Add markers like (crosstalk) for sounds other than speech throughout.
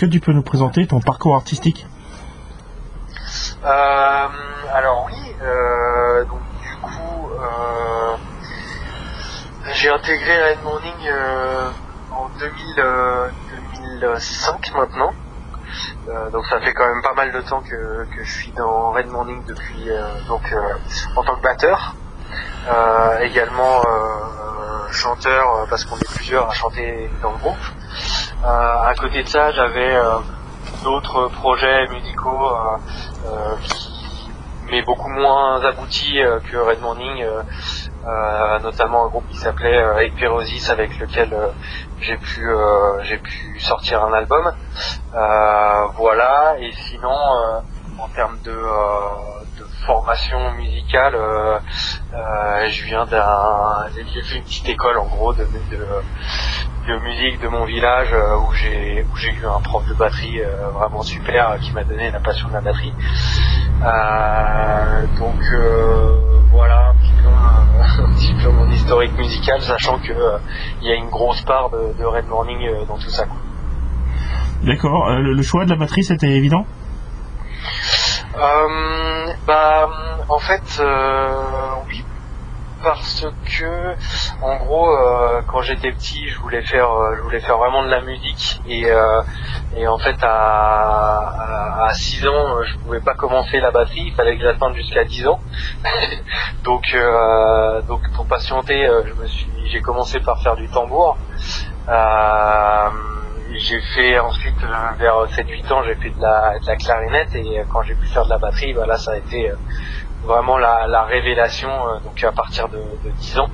que tu peux nous présenter ton parcours artistique Alors oui, donc du coup, j'ai intégré Red Morning en 2005 maintenant. donc ça fait quand même pas mal de temps que, que je suis dans Red Morning depuis donc en tant que batteur. également chanteur parce qu'on est plusieurs à chanter dans le groupe. Euh, à côté de ça, j'avais euh, d'autres projets musicaux euh, mais beaucoup moins aboutis que Red Morning, notamment un groupe qui s'appelait Epirosis avec lequel j'ai pu j'ai pu sortir un album. voilà. Et sinon, en termes de formation musicale, euh, euh, je viens d'un, j'ai fait une petite école en gros de, de, musique de mon village euh, où j'ai où j'ai eu un prof de batterie vraiment super qui m'a donné la passion de la batterie. donc voilà (laughs) un petit, peu, mon historique musical, sachant que il y a une grosse part de, Red Morning dans tout ça. D'accord. le choix de la batterie, c'était évident? Euh, bah, en fait, euh, oui, parce que, en gros, euh, quand j'étais petit, je voulais faire, je voulais faire vraiment de la musique et, et en fait, à, à, 6 ans, je pouvais pas commencer la batterie, il fallait que j'attende jusqu'à 10 ans. (laughs) donc, donc pour patienter, je me suis, j'ai commencé par faire du tambour. J'ai fait ensuite euh, vers 7-8 ans j'ai fait de la, clarinette et euh, quand j'ai pu faire de la batterie voilà ça a été euh, vraiment la, la révélation donc à partir de, de 10 ans.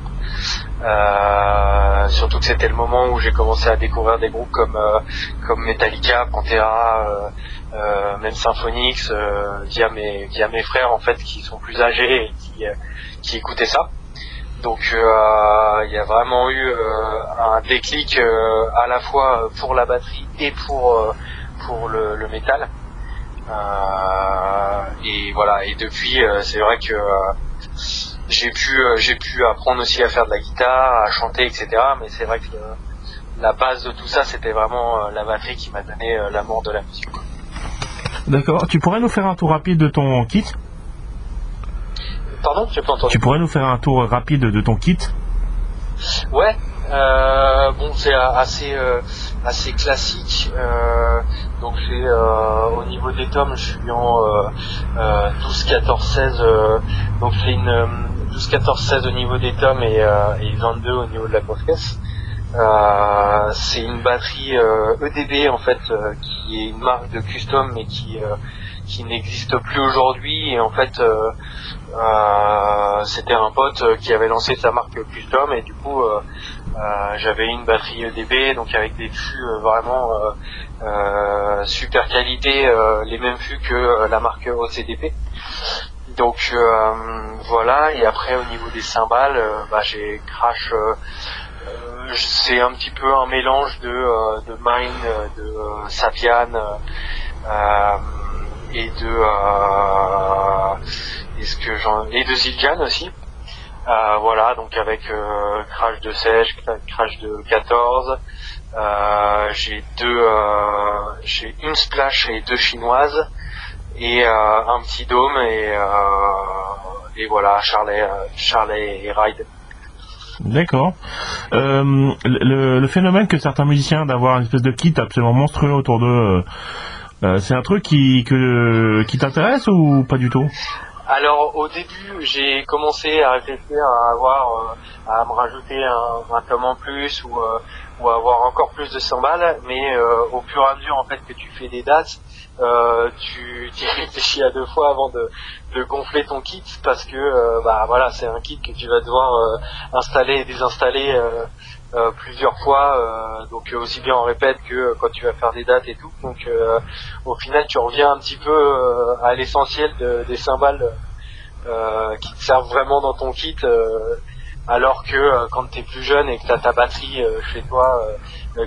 Euh, surtout que c'était le moment où j'ai commencé à découvrir des groupes comme comme Metallica, Pantera, même Symphonix via mes frères en fait qui sont plus âgés et qui écoutaient ça donc euh, il y a vraiment eu euh, un déclic euh, à la fois pour la batterie et pour pour le, métal. et voilà. Et depuis, c'est vrai que j'ai pu j'ai pu apprendre aussi à faire de la guitare, à chanter, etc. Mais c'est vrai que la base de tout ça, c'était vraiment la batterie qui m'a donné l'amour de la musique. D'accord. Tu pourrais nous faire un tour rapide de ton kit? Pardon, j'ai pas entendu. Tu pourrais nous faire un tour rapide de ton kit? Ouais. Euh, bon, c'est assez euh, assez classique. Euh, donc j'ai au niveau des tomes, je suis en 12, 14, 16. donc j'ai une 12, 14, 16 au niveau des tomes et, et 22 au niveau de la caisse. c'est une batterie EDB e en fait qui est une marque de custom mais qui qui n'existe plus aujourd'hui. Et en fait euh, c'était un pote euh, qui avait lancé sa marque custom. Et du coup euh, j'avais une batterie EDB donc avec des fûts vraiment super qualité, les mêmes fûts que la marque OCDP. Donc voilà, et après au niveau des cymbales, bah, j'ai Crash, c'est un petit peu un mélange de, de Mine, de Sapian et de ce que j'en et de Zilgan aussi. Euh, voilà, donc avec euh, crash de sèche, crash de 14. Euh, j'ai deux, j'ai une splash et deux chinoises et un petit dôme et, et voilà Charlet, Charlet et Ride. D'accord. le, phénomène que certains musiciens d'avoir une espèce de kit absolument monstrueux autour d'eux, c'est un truc qui que, qui t'intéresse ou pas du tout? Alors au début, j'ai commencé à réfléchir à avoir, euh, à me rajouter un, un tome en plus ou, euh, ou avoir encore plus de cymbales, mais euh, au fur et à mesure en fait que tu fais des dates, tu y (laughs) réfléchis à deux fois avant de, de gonfler ton kit parce que bah voilà c'est un kit que tu vas devoir installer et désinstaller plusieurs fois, donc aussi bien en répète que quand tu vas faire des dates et tout. Donc au final, tu reviens un petit peu à l'essentiel des cymbales qui te servent vraiment dans ton kit. alors que quand tu es plus jeune et que tu as ta batterie chez toi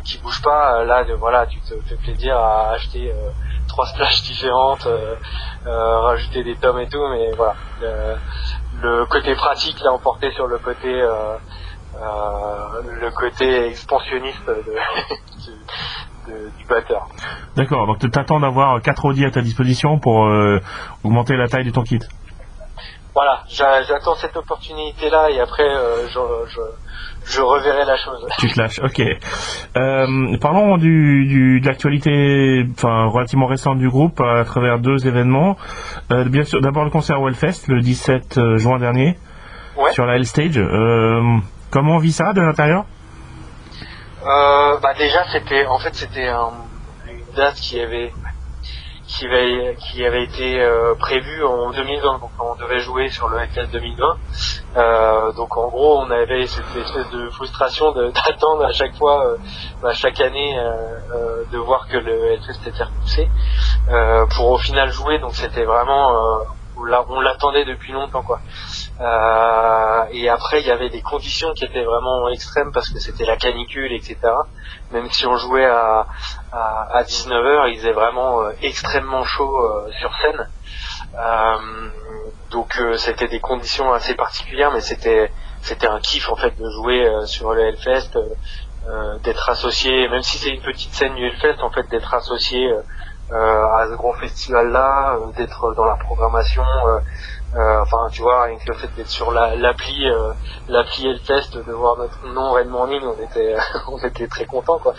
qui bouge pas, là voilà, tu te fais plaisir à acheter trois splashes différentes, rajouter des tomes et tout, mais voilà. Le, côté pratique l'a emporté sur le côté le côté expansionniste (laughs) de, du batteur. D'accord, donc tu t'attends d'avoir 4 Audi à ta disposition pour augmenter la taille de ton kit voilà, j'attends cette opportunité-là et après je, je reverrai la chose. Tu te lâches, ok. Euh, parlons du, du, de l'actualité enfin, relativement récente du groupe à travers deux événements. Euh, bien sûr, d'abord le concert Wellfest le 17 euh, juin dernier sur la L-Stage. Comment on vit ça de l'intérieur? Euh, bah Déjà, c'était en fait c'était une date qui avait qui avait, qui avait été euh, prévu en 2020. Donc on devait jouer sur le FS 2020. Euh, donc en gros, on avait cette espèce de frustration (laughs) d'attendre à chaque fois, à chaque année, de voir que le FS était repoussé pour au final jouer. Donc c'était vraiment, on l'attendait depuis longtemps quoi. Euh, et après, il y avait des conditions qui étaient vraiment extrêmes parce que c'était la canicule, etc. Même si on jouait à, à, à 19h, il faisait vraiment euh, extrêmement chaud euh, sur scène. donc c'était des conditions assez particulières, mais c'était c'était un kiff en fait de jouer sur le Hellfest, d'être associé, même si c'est une petite scène du Hellfest, en fait d'être associé à ce gros festival là, d'être dans la programmation euh, enfin, tu vois, avec le fait d'être sur l'appli, euh, l'appli et le test, de voir notre nom Red Morning, on était, (laughs) on était très contents, quoi.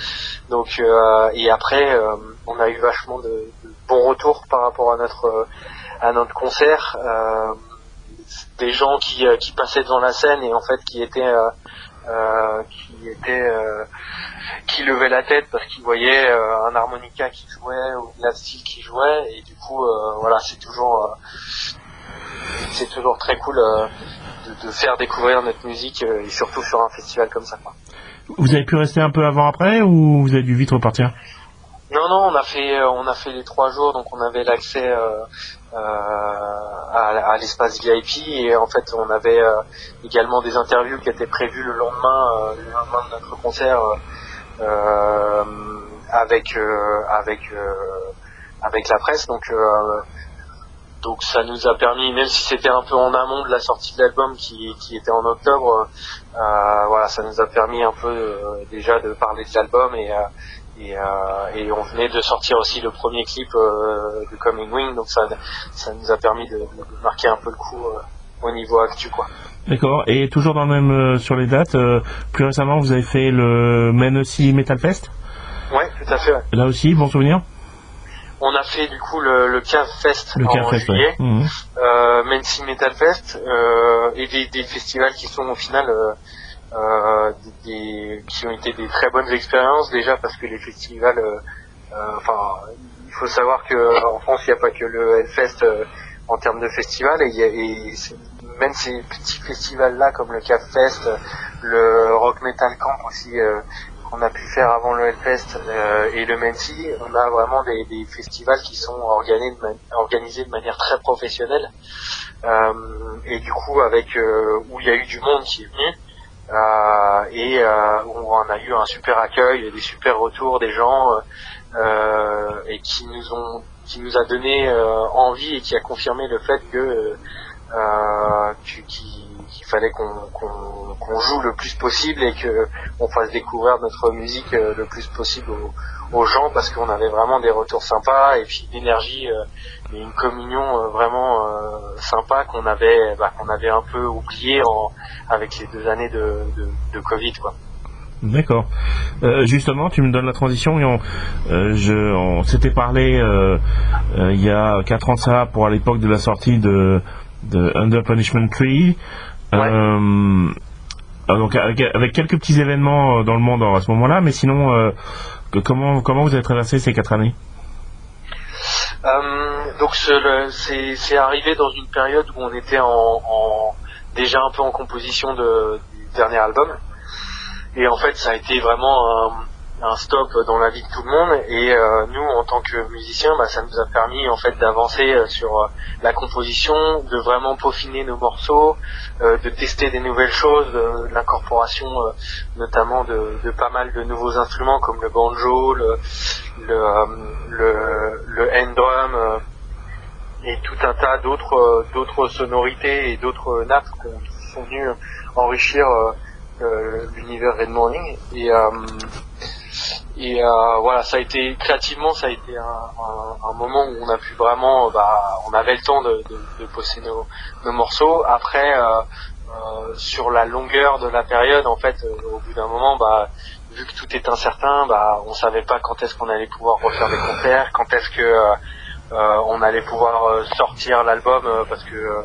Donc, euh, et après, euh, on a eu vachement de, de, bons retours par rapport à notre, à notre concert. des gens qui, qui passaient devant la scène et en fait qui étaient, qui étaient, qui levaient la tête parce qu'ils voyaient un harmonica qui jouait ou la style qui jouait et du coup, voilà, c'est toujours c'est toujours très cool euh, de, faire découvrir notre musique euh, et surtout sur un festival comme ça. Vous avez pu rester un peu avant après ou vous avez dû vite repartir? Non, non, on a fait, euh, on a fait les trois jours, donc on avait l'accès à, l'espace VIP et en fait on avait également des interviews qui étaient prévues le lendemain, le lendemain de notre concert avec avec avec la presse. Donc donc ça nous a permis, même si c'était un peu en amont de la sortie de l'album qui, qui était en octobre, euh, voilà, ça nous a permis un peu euh, déjà de parler de l'album et, euh, et, euh, et, on venait de sortir aussi le premier clip de Coming Wing, donc ça, ça nous a permis de, de marquer un peu le coup au niveau actu, quoi. D'accord. Et toujours dans le même sur les dates, plus récemment vous avez fait le aussi Metal Fest? Ouais, tout à fait. Ouais. Là aussi, bon souvenir? On a fait du coup le, le Cave Fest en juillet, mhm. euh, Metal Fest, euh, et des, des, festivals qui sont au final euh, euh des, qui ont été des très bonnes expériences déjà parce que les festivals, euh, euh, enfin, il faut savoir que en France il n'y a pas que le Hellfest en termes de festival et, et même ces petits festivals là comme le Cave Fest, le Rock Metal Camp aussi qu'on a pu faire avant le Hellfest euh, et le Mency, on a vraiment des, des festivals qui sont organisés de, manière très professionnelle. Euh, et du coup avec euh, où il y a eu du monde qui est venu euh, et où on a eu un super accueil, des super retours des gens et qui nous ont qui nous a donné envie et qui a confirmé le fait que qui fallait qu'on joue le plus possible et que on fasse découvrir notre musique euh, le plus possible aux, gens parce qu'on avait vraiment des retours sympas et puis une énergie euh, et une communion euh, vraiment sympa qu'on avait bah, qu'on avait un peu oublié en, avec les deux années de, de, Covid quoi. D'accord. justement, tu me donnes la transition et on, je, on s'était parlé il y a quatre ans de ça pour à l'époque de la sortie de, de Under Punishment Tree. Euh, donc avec, quelques petits événements euh, dans le monde à ce moment-là, mais sinon, euh, comment comment vous avez traversé ces quatre années? Donc c'est arrivé dans une période où on était en, déjà un peu en composition du dernier album, et en fait ça a été vraiment un stop dans la vie de tout le monde. Et euh, nous en tant que musiciens bah, ça nous a permis en fait d'avancer euh, sur euh, la composition de vraiment peaufiner nos morceaux de tester des nouvelles choses l'incorporation notamment de, pas mal de nouveaux instruments comme le banjo le, le hand drum et tout un tas d'autres d'autres sonorités et d'autres nappes qui sont venues enrichir l'univers Red Morning. Et et voilà, ça a été créativement, ça a été un, moment où on a pu vraiment, bah, on avait le temps de, de, poster nos, nos, morceaux. Après, sur la longueur de la période, en fait, au bout d'un moment, bah, vu que tout est incertain, bah, on savait pas quand est-ce qu'on allait pouvoir refaire des concerts, quand est-ce que euh, on allait pouvoir euh, sortir l'album euh, parce que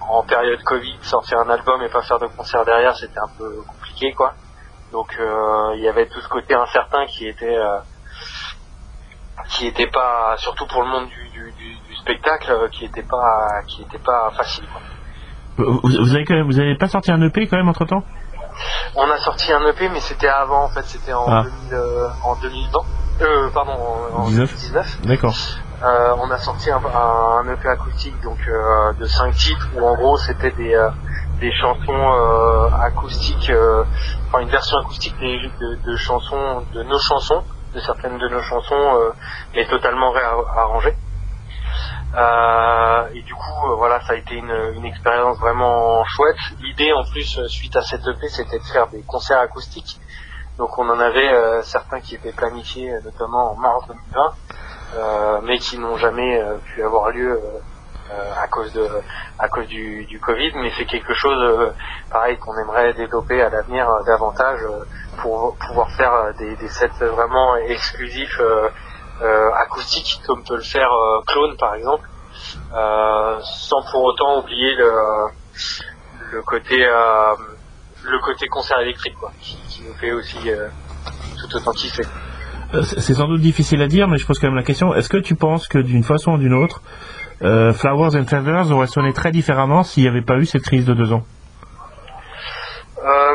en période Covid, sortir un album et pas faire de concert derrière, c'était un peu compliqué, quoi. Donc il y avait tout ce côté incertain qui était qui était pas, surtout pour le monde du, du, du, spectacle, qui était pas qui était pas facile. Vous, vous, avez quand même, vous avez pas sorti un EP quand même entre temps On a sorti un EP, mais c'était avant en fait, c'était en, ah. en 2020. Euh, pardon, en, 2019. D'accord. Euh, on a sorti un, un, EP acoustique donc euh, de cinq titres où en gros c'était des euh, des chansons acoustiques, enfin une version acoustique de, chansons, de nos chansons, de certaines de nos chansons, mais totalement réarrangées. et du coup, voilà, ça a été une, expérience vraiment chouette. L'idée, en plus, suite à cette EP, c'était de faire des concerts acoustiques. Donc, on en avait certains qui étaient planifiés, notamment en mars 2020. Euh, mais qui n'ont jamais euh, pu avoir lieu euh, à cause de à cause du, du Covid, mais c'est quelque chose pareil qu'on aimerait développer à l'avenir davantage pour pouvoir faire des, des sets vraiment exclusifs acoustiques comme peut le faire Clone par exemple, sans pour autant oublier le le côté le côté concert électrique quoi, qui, qui nous fait aussi tout autant. Euh, c'est sans doute difficile à dire, mais je pose quand même la question. Est-ce que tu penses que d'une façon ou d'une autre, euh, Flowers and Feathers aurait sonné très différemment s'il n'y avait pas eu cette crise de deux ans euh,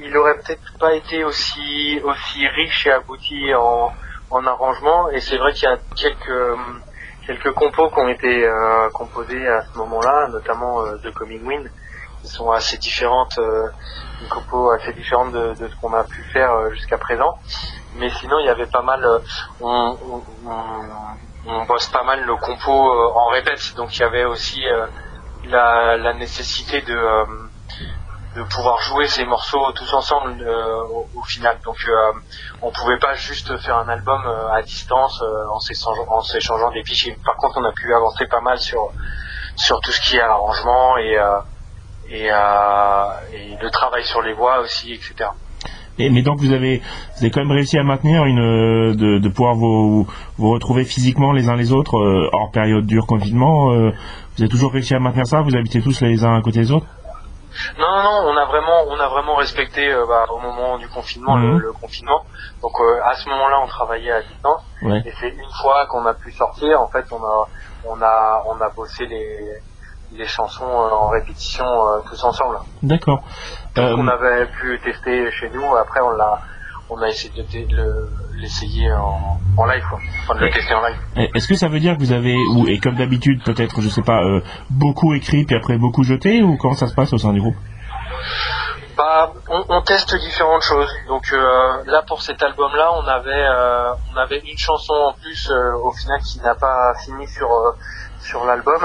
Il aurait peut-être pas été aussi aussi riche et abouti en, en arrangement. Et c'est vrai qu'il y a quelques quelques compos qui ont été euh, composés à ce moment-là, notamment The Coming Wind, qui sont assez différentes, une compo assez différente de, de ce qu'on a pu faire jusqu'à présent mais sinon il y avait pas mal bosse pas mal le compo euh, en répète. Donc il y avait aussi euh, la, la, nécessité de de pouvoir jouer ces morceaux tous ensemble au, final. Donc on pouvait pas juste faire un album à distance en s'échangeant des fichiers. Par contre on a pu avancer pas mal sur tout ce qui est arrangement et le travail sur les voix aussi etc mais donc vous avez, vous avez quand même réussi à maintenir une, euh, de, de pouvoir vous, vous retrouver physiquement les uns les autres euh, hors période dure confinement. Euh, vous avez toujours réussi à maintenir ça Vous habitez tous les uns à côté des autres? Non, non, on a vraiment, on a vraiment respecté bah, au moment du confinement le, mhm. confinement. Donc à ce moment-là, on travaillait à distance. Et c'est une fois qu'on a pu sortir, en fait, on a, on a, on a bossé les, les chansons en répétition tous ensemble. D'accord. Euh, on avait pu tester chez nous. Après, on l'a, on a essayé de l'essayer en, en, live, quoi. Enfin, de le tester en live. Est-ce que ça veut dire que vous avez, ou, et comme d'habitude, peut-être, je sais pas, euh, beaucoup écrit puis après beaucoup jeté, ou comment ça se passe au sein du groupe? Bah, on, on, teste différentes choses. Donc euh, là, pour cet album-là, on avait, euh, on avait une chanson en plus euh, au final qui n'a pas fini sur sur l'album.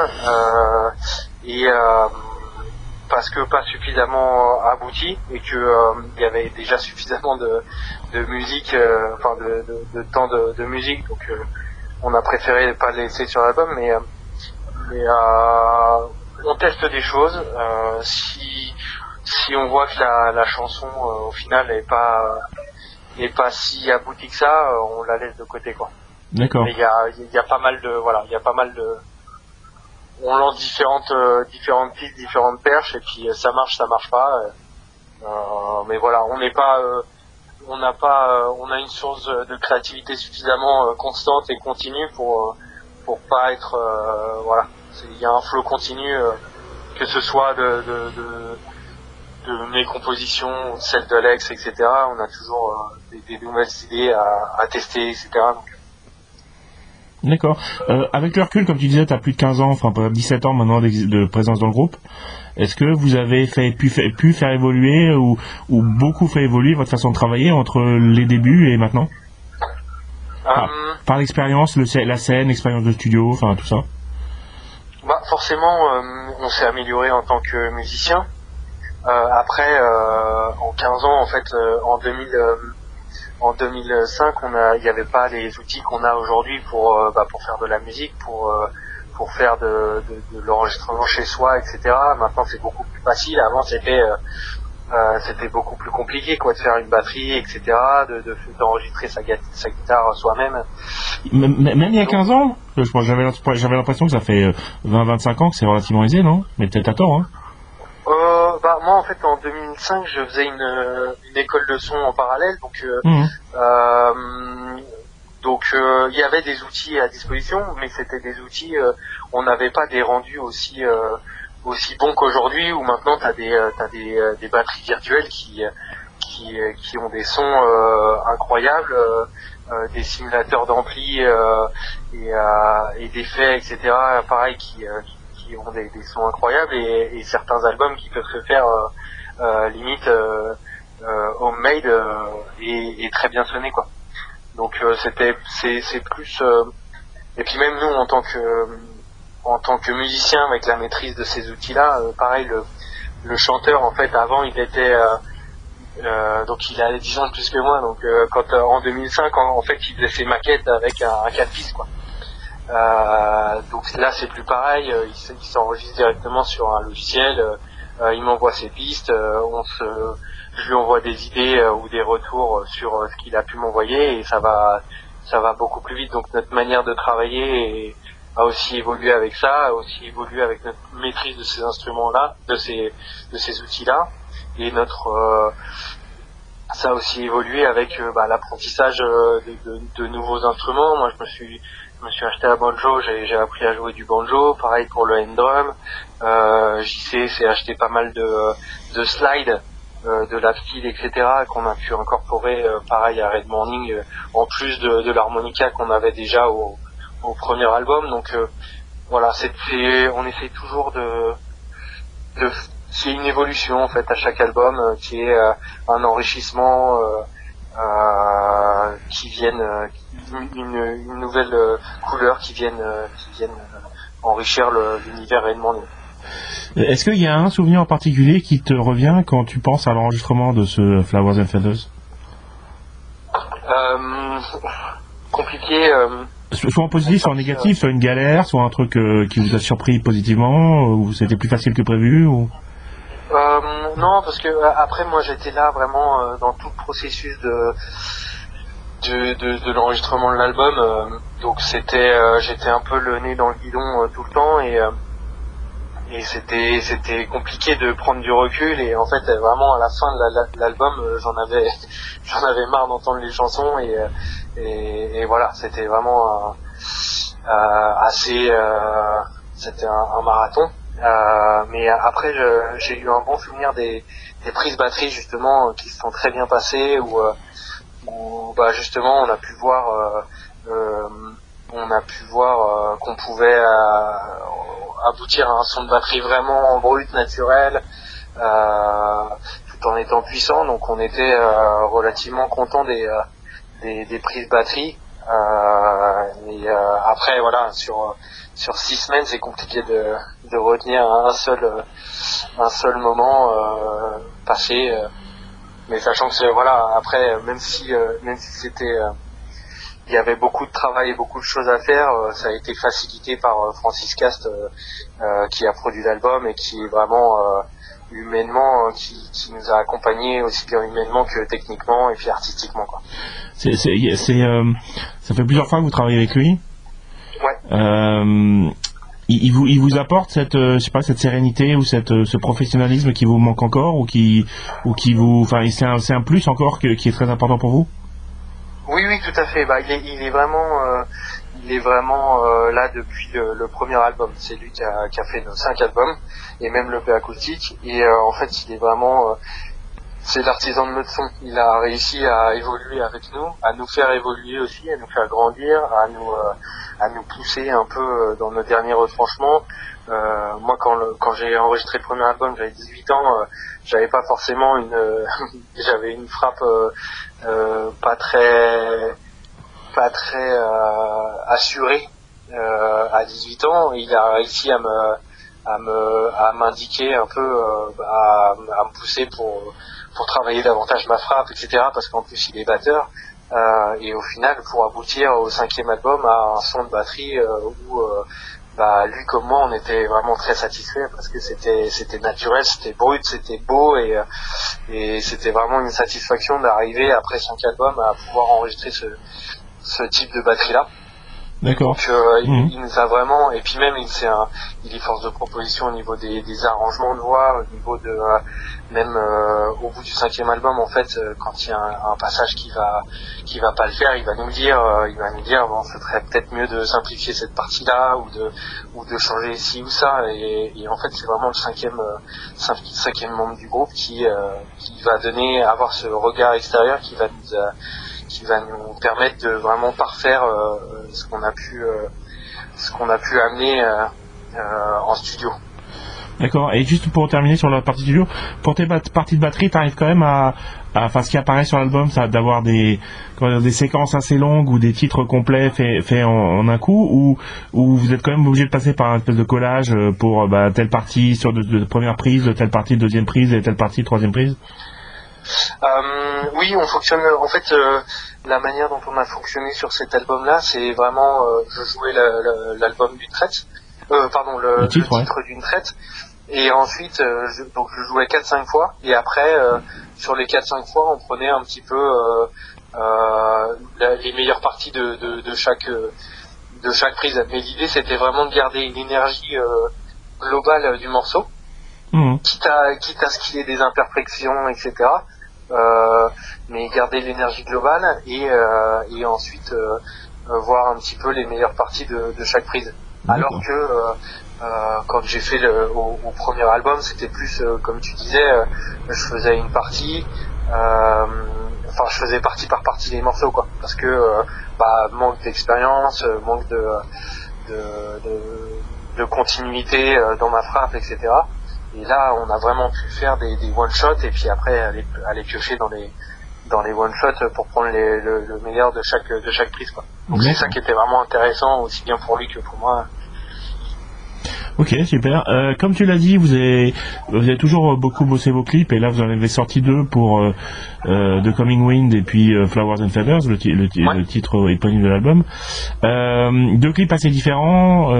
et parce que pas suffisamment abouti et que euh, il y avait déjà suffisamment de, de musique, euh, enfin de, de, de, temps de, de musique, donc euh, on a préféré pas le laisser sur l'album, mais, mais on teste des choses. si si on voit que la, la chanson au final n'est pas n'est pas si aboutie que ça, on la laisse de côté quoi. D'accord. Il y a, y a pas mal de voilà, il y a pas mal de on lance différentes euh, différentes pistes, différentes perches et puis euh, ça marche, ça marche pas. Euh, mais voilà, on n'est pas on n'a pas on a une source de créativité suffisamment constante et continue pour pour pas être voilà il y a un flow continu que ce soit de, de, de, de mes compositions celles de Alex etc on a toujours des, nouvelles idées à, à tester etc D'accord. Euh, avec le recul, comme tu disais, tu as plus de 15 ans, enfin 17 ans maintenant de présence dans le groupe. Est-ce que vous avez fait, pu, pu faire évoluer ou, ou, beaucoup fait évoluer votre façon de travailler entre les débuts et maintenant? Ah, euh, Par l'expérience, la scène, l'expérience de studio, enfin tout ça bah, Forcément, euh, on s'est amélioré en tant que musicien. Euh, après, en 15 ans, en fait, en 2000 en 2005, on a, il n'y avait pas les outils qu'on a aujourd'hui pour, euh, bah, pour faire de la musique, pour euh, pour faire de, de, de l'enregistrement chez soi, etc. Maintenant, c'est beaucoup plus facile. Avant, c'était euh, c'était beaucoup plus compliqué, quoi, de faire une batterie, etc. De d'enregistrer sa, sa guitare soi-même. Même il y a 15 ans, j'avais l'impression que ça fait 20-25 ans que c'est relativement aisé, non? Mais peut-être à tort, hein bah, moi en fait en 2005 je faisais une, une école de son en parallèle donc euh, mmh. euh, donc euh, il y avait des outils à disposition mais c'était des outils on n'avait pas des rendus aussi aussi bons qu'aujourd'hui où maintenant tu as des t'as des, des batteries virtuelles qui qui, qui ont des sons incroyables des simulateurs d'ampli et, et d'effets etc pareil qui, qui ont des, sons incroyables et, certains albums qui peuvent se faire euh, euh limite euh, homemade et, et, très bien sonner quoi. Donc c'était c'est plus et puis même nous en tant que en tant que musicien avec la maîtrise de ces outils-là, pareil le, le chanteur en fait avant il était donc il a 10 ans de plus que moi donc quand en 2005 en, fait il faisait ses maquettes avec un, un 4 pistes quoi donc là c'est plus pareil, euh, il, s'enregistre directement sur un logiciel, euh, il m'envoie ses pistes, on se, je lui envoie des idées ou des retours sur ce qu'il a pu m'envoyer et ça va ça va beaucoup plus vite. Donc notre manière de travailler a aussi évolué avec ça, a aussi évolué avec notre maîtrise de ces instruments-là, de ces de ces outils-là, et notre ça a aussi évolué avec bah, l'apprentissage de, nouveaux instruments. Moi, je me suis je me suis acheté un banjo, j'ai appris à jouer du banjo, pareil pour le hand drum. Euh, JC s'est acheté pas mal de, de slides, euh, de la style, etc. qu'on a pu incorporer, euh, pareil à Red Morning, euh, en plus de, de l'harmonica qu'on avait déjà au, au, premier album. Donc euh, voilà, c'est on essaie toujours de, de c'est une évolution en fait à chaque album qui est un enrichissement qui viennent une, une nouvelle euh, couleur qui viennent, euh, qui viennent euh, enrichir l'univers réellement. Est-ce qu'il y a un souvenir en particulier qui te revient quand tu penses à l'enregistrement de ce Flowers and Feathers? Euh, Compliqué. Euh, soit en positif, soit en négatif, soit une galère, soit un truc qui vous a surpris positivement, ou c'était plus facile que prévu ou... Euh, non, parce que après moi j'étais là vraiment dans tout le processus de de, de, l'enregistrement de l'album. Euh, donc c'était, euh, j'étais un peu le nez dans le guidon euh, tout le temps et et c'était c'était compliqué de prendre du recul et en fait vraiment à la fin de l'album j'en avais (laughs) j'en avais marre d'entendre les chansons et et, voilà c'était vraiment assez c'était un, marathon mais après j'ai eu un bon souvenir des, prises batterie justement qui se sont très bien passées où bah, justement on a pu voir euh, euh, on a pu voir euh, qu'on pouvait aboutir à un son de batterie vraiment brut, naturel, tout en étant puissant. Donc on était relativement content des, des, des, prises batterie. Et après voilà sur sur six semaines c'est compliqué de, de retenir un seul un seul moment passé mais sachant que voilà après même si euh, même si c'était euh, il y avait beaucoup de travail et beaucoup de choses à faire euh, ça a été facilité par Francis Cast qui a produit l'album et qui est vraiment humainement qui, qui, nous a accompagnés aussi bien humainement que techniquement et puis artistiquement quoi. C'est c'est ça fait plusieurs fois que vous travaillez avec lui. Ouais il, vous, il vous apporte cette, euh, je sais pas, cette sérénité ou cette, euh, ce professionnalisme qui vous manque encore ou qui, ou qui vous, enfin, c'est un, c'est un plus encore qui est très important pour vous? Oui, oui, tout à fait. Bah, il est, il est vraiment, euh, il est vraiment là depuis le, premier album. C'est lui qui a, fait nos cinq albums et même le P acoustique. Et en fait, il est vraiment, c'est l'artisan de notre son. Il a réussi à évoluer avec nous, à nous faire évoluer aussi, à nous faire grandir, à nous à nous pousser un peu euh, dans nos derniers retranchements. Euh, moi, quand, quand j'ai enregistré le premier album, j'avais 18 ans, euh, j'avais pas forcément une, (laughs) j'avais une frappe pas très, pas très assurée à 18 ans. Il a réussi à me, à me, à m'indiquer un peu, à, à me pousser pour pour travailler davantage ma frappe, etc. Parce qu'en plus il est batteur, et au final pour aboutir au cinquième album à un son de batterie où bah lui comme moi on était vraiment très satisfaits parce que c'était c'était naturel c'était brut c'était beau et et c'était vraiment une satisfaction d'arriver après cinq albums à pouvoir enregistrer ce ce type de batterie là D'accord. Donc euh, mhm. il, nous a vraiment et puis même il c'est un il est force de proposition au niveau des, des arrangements de voix, au niveau de euh, même euh, au bout du cinquième album en fait quand il y a un, passage qui va qui va pas le faire, il va nous dire il va nous dire bon ce serait peut-être mieux de simplifier cette partie là ou de ou de changer ci ou ça et, et en fait c'est vraiment le cinquième cinquième membre du groupe qui qui va donner avoir ce regard extérieur qui va nous qui va nous permettre de vraiment parfaire euh, ce qu'on a pu euh, ce qu'on a pu amener euh, en studio. D'accord. Et juste pour terminer sur la partie studio, pour tes parties de batterie, tu arrives quand même à, enfin ce qui apparaît sur l'album, ça d'avoir des des séquences assez longues ou des titres complets faits en, un coup, ou ou vous êtes quand même obligé de passer par un espèce de collage pour bah, telle partie sur de, première prise, telle partie de deuxième prise et telle partie de troisième prise? Euh, oui, on fonctionne. En fait, euh, la manière dont on a fonctionné sur cet album-là, c'est vraiment, euh, je jouais l'album d'une traite, pardon, le, titre, d'une traite, et ensuite, je, donc je jouais 4-5 fois, et après, sur les 4-5 fois, on prenait un petit peu les meilleures parties de, de, chaque de chaque prise. Mais l'idée, c'était vraiment de garder une énergie globale du morceau. Mmh. Quitte, à, quitte à ce qu'il y ait des imperfections, etc. Euh, mais garder l'énergie globale et, euh, et ensuite euh, voir un petit peu les meilleures parties de, de chaque prise. Alors que quand j'ai fait le, au, premier album, c'était plus comme tu disais, je faisais une partie, enfin je faisais partie par partie les morceaux quoi, parce que bah, manque d'expérience, manque de de, de, de, continuité dans ma frappe, etc. Et là, on a vraiment pu faire des, des one shots et puis après aller, aller piocher dans les dans les one shots pour prendre les, le, le, meilleur de chaque de chaque prise. Quoi. Donc c'est ça qui était vraiment intéressant aussi bien pour lui que pour moi. Ok, super. Euh, comme tu l'as dit, vous avez, vous avez toujours beaucoup bossé vos clips et là vous en avez sorti deux pour euh, euh The Coming Wind et puis euh, Flowers and Feathers, le, le, titre éponyme de l'album. Euh, deux clips assez différents.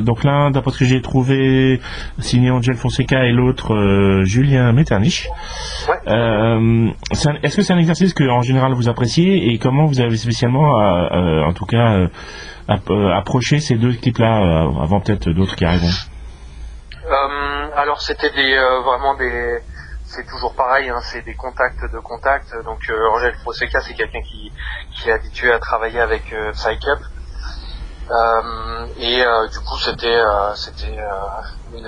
donc l'un, d'après ce que j'ai trouvé, signé Angel Fonseca et l'autre Julien Metternich. Est-ce que c'est un exercice que en général vous appréciez et comment vous avez spécialement, en tout cas euh, approcher ces deux clips-là euh, avant peut-être d'autres qui arriveront euh, Alors c'était vraiment des c'est toujours pareil, hein, c'est des contacts de contacts. Donc euh, Angèle Proseca, c'est quelqu'un qui, est habitué à travailler avec euh, Euh, et du coup, c'était c'était une,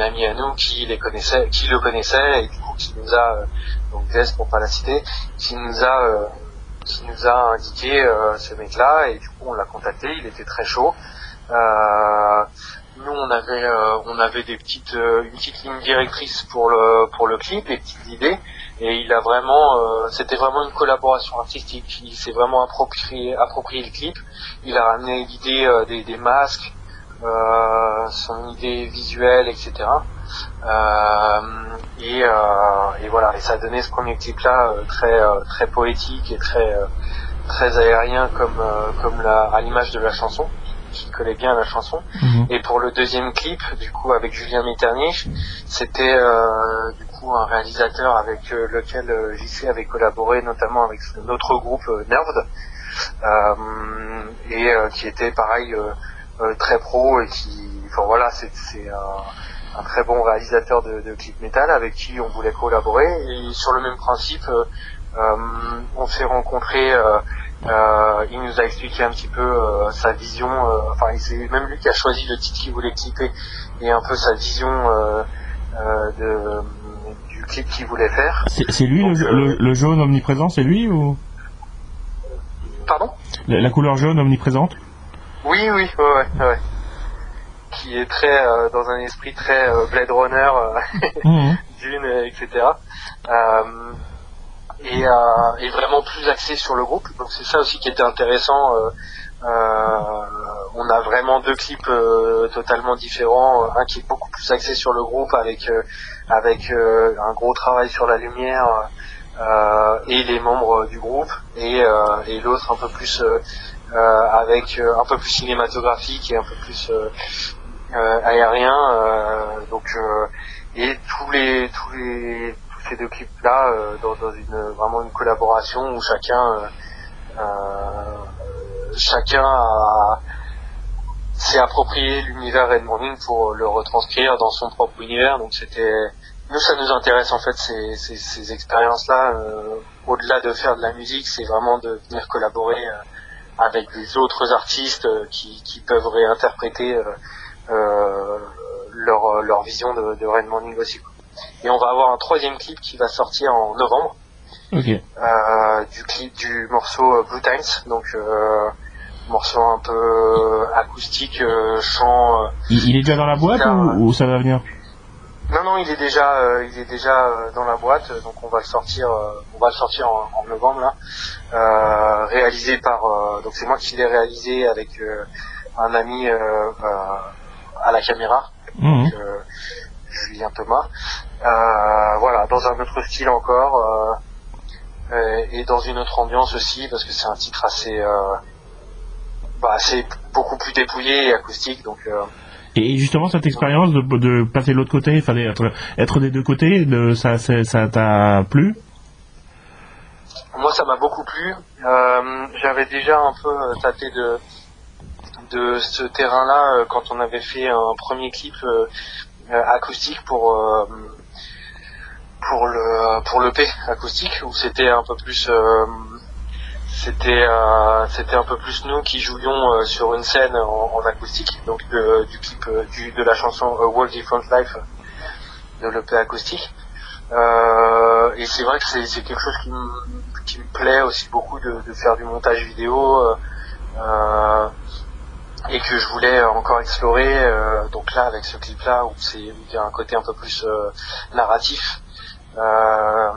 amie à nous qui les connaissait, qui le connaissait et du coup qui nous a donc Des pour pas la citer, qui nous a qui nous a indiqué euh, ce mec-là et du coup on l'a contacté, il était très chaud. Euh, nous on avait euh, on avait des petites une petite ligne directrice pour le pour le clip, des petites idées et il a vraiment c'était vraiment une collaboration artistique. Il s'est vraiment approprié approprié le clip. Il a ramené l'idée des, des masques, son idée visuelle, etc. Euh, et, euh, et, voilà, et ça a donné ce premier clip là euh, très très poétique et très très aérien comme comme la, à l'image de la chanson qui collait bien à la chanson. Mhm. Et pour le deuxième clip, du coup, avec Julien Metternich, c'était euh, du coup un réalisateur avec lequel JC avait collaboré, notamment avec notre groupe Nerved, euh, et qui était pareil très pro et qui, enfin voilà, c'est un très bon réalisateur de, de clips métal avec qui on voulait collaborer. Et sur le même principe, euh, euh on s'est rencontrés. Euh, il nous a expliqué un petit peu euh, sa vision. enfin, c'est même lui qui a choisi le titre qu'il voulait clipper et un peu sa vision de, du clip qu'il voulait faire. C'est lui le, le, jaune omniprésent, c'est lui ou? Pardon? La, couleur jaune omniprésente? Oui, oui, ouais, ouais qui est très euh, dans un esprit très euh, Blade Runner, euh, (laughs) mhm. (laughs) Dune, etc. Et, et, vraiment plus axé sur le groupe. Donc c'est ça aussi qui était intéressant. on a vraiment deux clips totalement différents. Un qui est beaucoup plus axé sur le groupe avec avec un gros travail sur la lumière. et les membres du groupe et, et l'autre un peu plus avec un peu plus cinématographique et un peu plus aérien donc et tous les tous les tous ces deux clips là dans, dans, une vraiment une collaboration où chacun chacun a s'est approprié l'univers Red Morning pour le retranscrire dans son propre univers. Donc c'était nous ça nous intéresse en fait ces, ces, ces expériences là. Euh, au-delà de faire de la musique, c'est vraiment de venir collaborer euh, avec des autres artistes euh, qui, qui peuvent réinterpréter leur, leur vision de, de Red Morning aussi. Et on va avoir un troisième clip qui va sortir en novembre. du clip du morceau Blue Times. Donc morceau un peu euh, acoustique, euh, chant. Euh, il, est déjà dans la boîte ou, ça va venir Non, non, il est déjà, il est déjà dans la boîte, donc on va le sortir, on va le sortir en, novembre là. réalisé par, donc c'est moi qui l'ai réalisé avec un ami à la caméra, mmh. Julien Thomas. voilà, dans un autre style encore. et dans une autre ambiance aussi parce que c'est un titre assez bah, c'est beaucoup plus dépouillé et acoustique. Donc, euh, et justement, cette expérience de, de passer de l'autre côté, il fallait être, être des deux côtés, de, ça ça t'a plu? Moi, ça m'a beaucoup plu. Euh, J'avais déjà un peu euh, tâté de, de ce terrain-là euh, quand on avait fait un premier clip acoustique pour pour le pour le P acoustique où c'était un peu plus c'était euh, c'était un peu plus nous qui jouions euh, sur une scène en, acoustique, donc du clip euh, du, de la chanson A World Different Life de l'EP acoustique. et c'est vrai que c'est quelque chose qui me, qui me plaît aussi beaucoup de faire du montage vidéo et que je voulais encore explorer. donc là, avec ce clip-là, où c'est il y a un côté un peu plus narratif. Euh,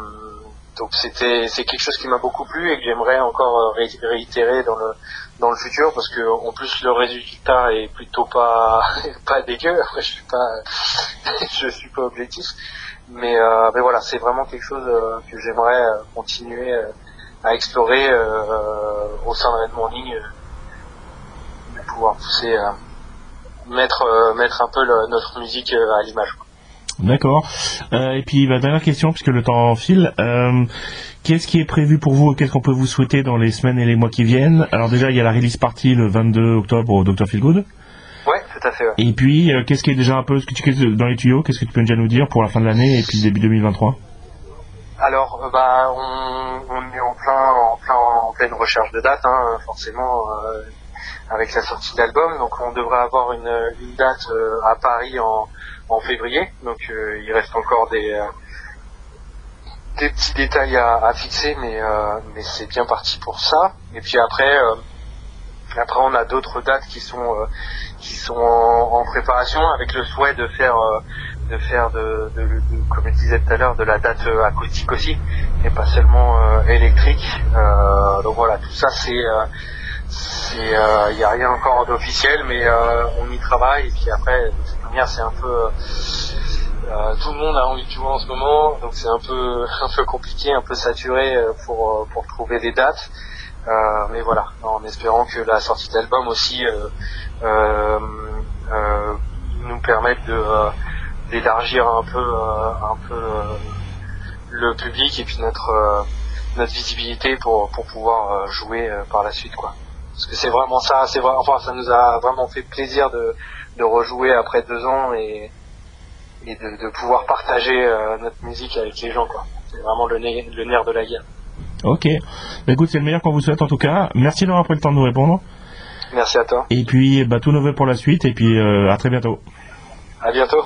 donc c'était c'est quelque chose qui m'a beaucoup plu et que j'aimerais encore euh, réitérer dans le dans le futur parce que en plus le résultat est plutôt pas (laughs) pas dégueu. Après je suis pas (laughs) je suis pas objectif, mais euh, mais voilà c'est vraiment quelque chose euh, que j'aimerais continuer à explorer au sein de Red Morning, de pouvoir pousser mettre mettre un peu notre musique à l'image. D'accord. Euh, et puis, dernière question, puisque le temps file. Euh, qu'est-ce qui est prévu pour vous Qu'est-ce qu'on peut vous souhaiter dans les semaines et les mois qui viennent? Alors déjà, il y a la release party le 22 octobre au Dr. Feelgood. Ouais, tout à fait. Et puis, euh, qu'est-ce qui est déjà un peu ce que tu dans les tuyaux Qu'est-ce que tu peux déjà nous dire pour la fin de l'année et puis début 2023 alors, bah, on, est en plein, en plein, en pleine recherche de date, hein, forcément, avec la sortie d'album. Donc, on devrait avoir une, une date à Paris en, en février. Donc euh, il reste encore des euh, des petits détails à, fixer, mais euh, mais c'est bien parti pour ça. Et puis après après on a d'autres dates qui sont qui sont en, préparation avec le souhait de faire de faire de, de, comme je disais tout à l'heure de la date acoustique aussi et pas seulement électrique donc voilà tout ça c'est il n'y a rien encore d'officiel mais on y travaille. Et puis après c'est un peu euh, euh, tout le monde a envie de jouer en ce moment, donc c'est un peu (laughs) un peu compliqué, un peu saturé euh, pour pour trouver des dates. mais voilà, en espérant que la sortie d'album aussi nous permette de d'élargir un peu un peu le public et puis notre notre visibilité pour pour pouvoir jouer par la suite quoi parce que c'est vraiment ça c'est vrai enfin ça nous a vraiment fait plaisir de de rejouer après deux ans et, et de, de pouvoir partager euh, notre musique avec les gens. quoi. C'est vraiment le, le, nerf de la guerre. Ok. Bah, écoute, c'est le meilleur qu'on vous souhaite en tout cas. Merci d'avoir pris le temps de nous répondre. Merci à toi. Et puis, bah, tout nouveau pour la suite et puis euh, à très bientôt. À bientôt.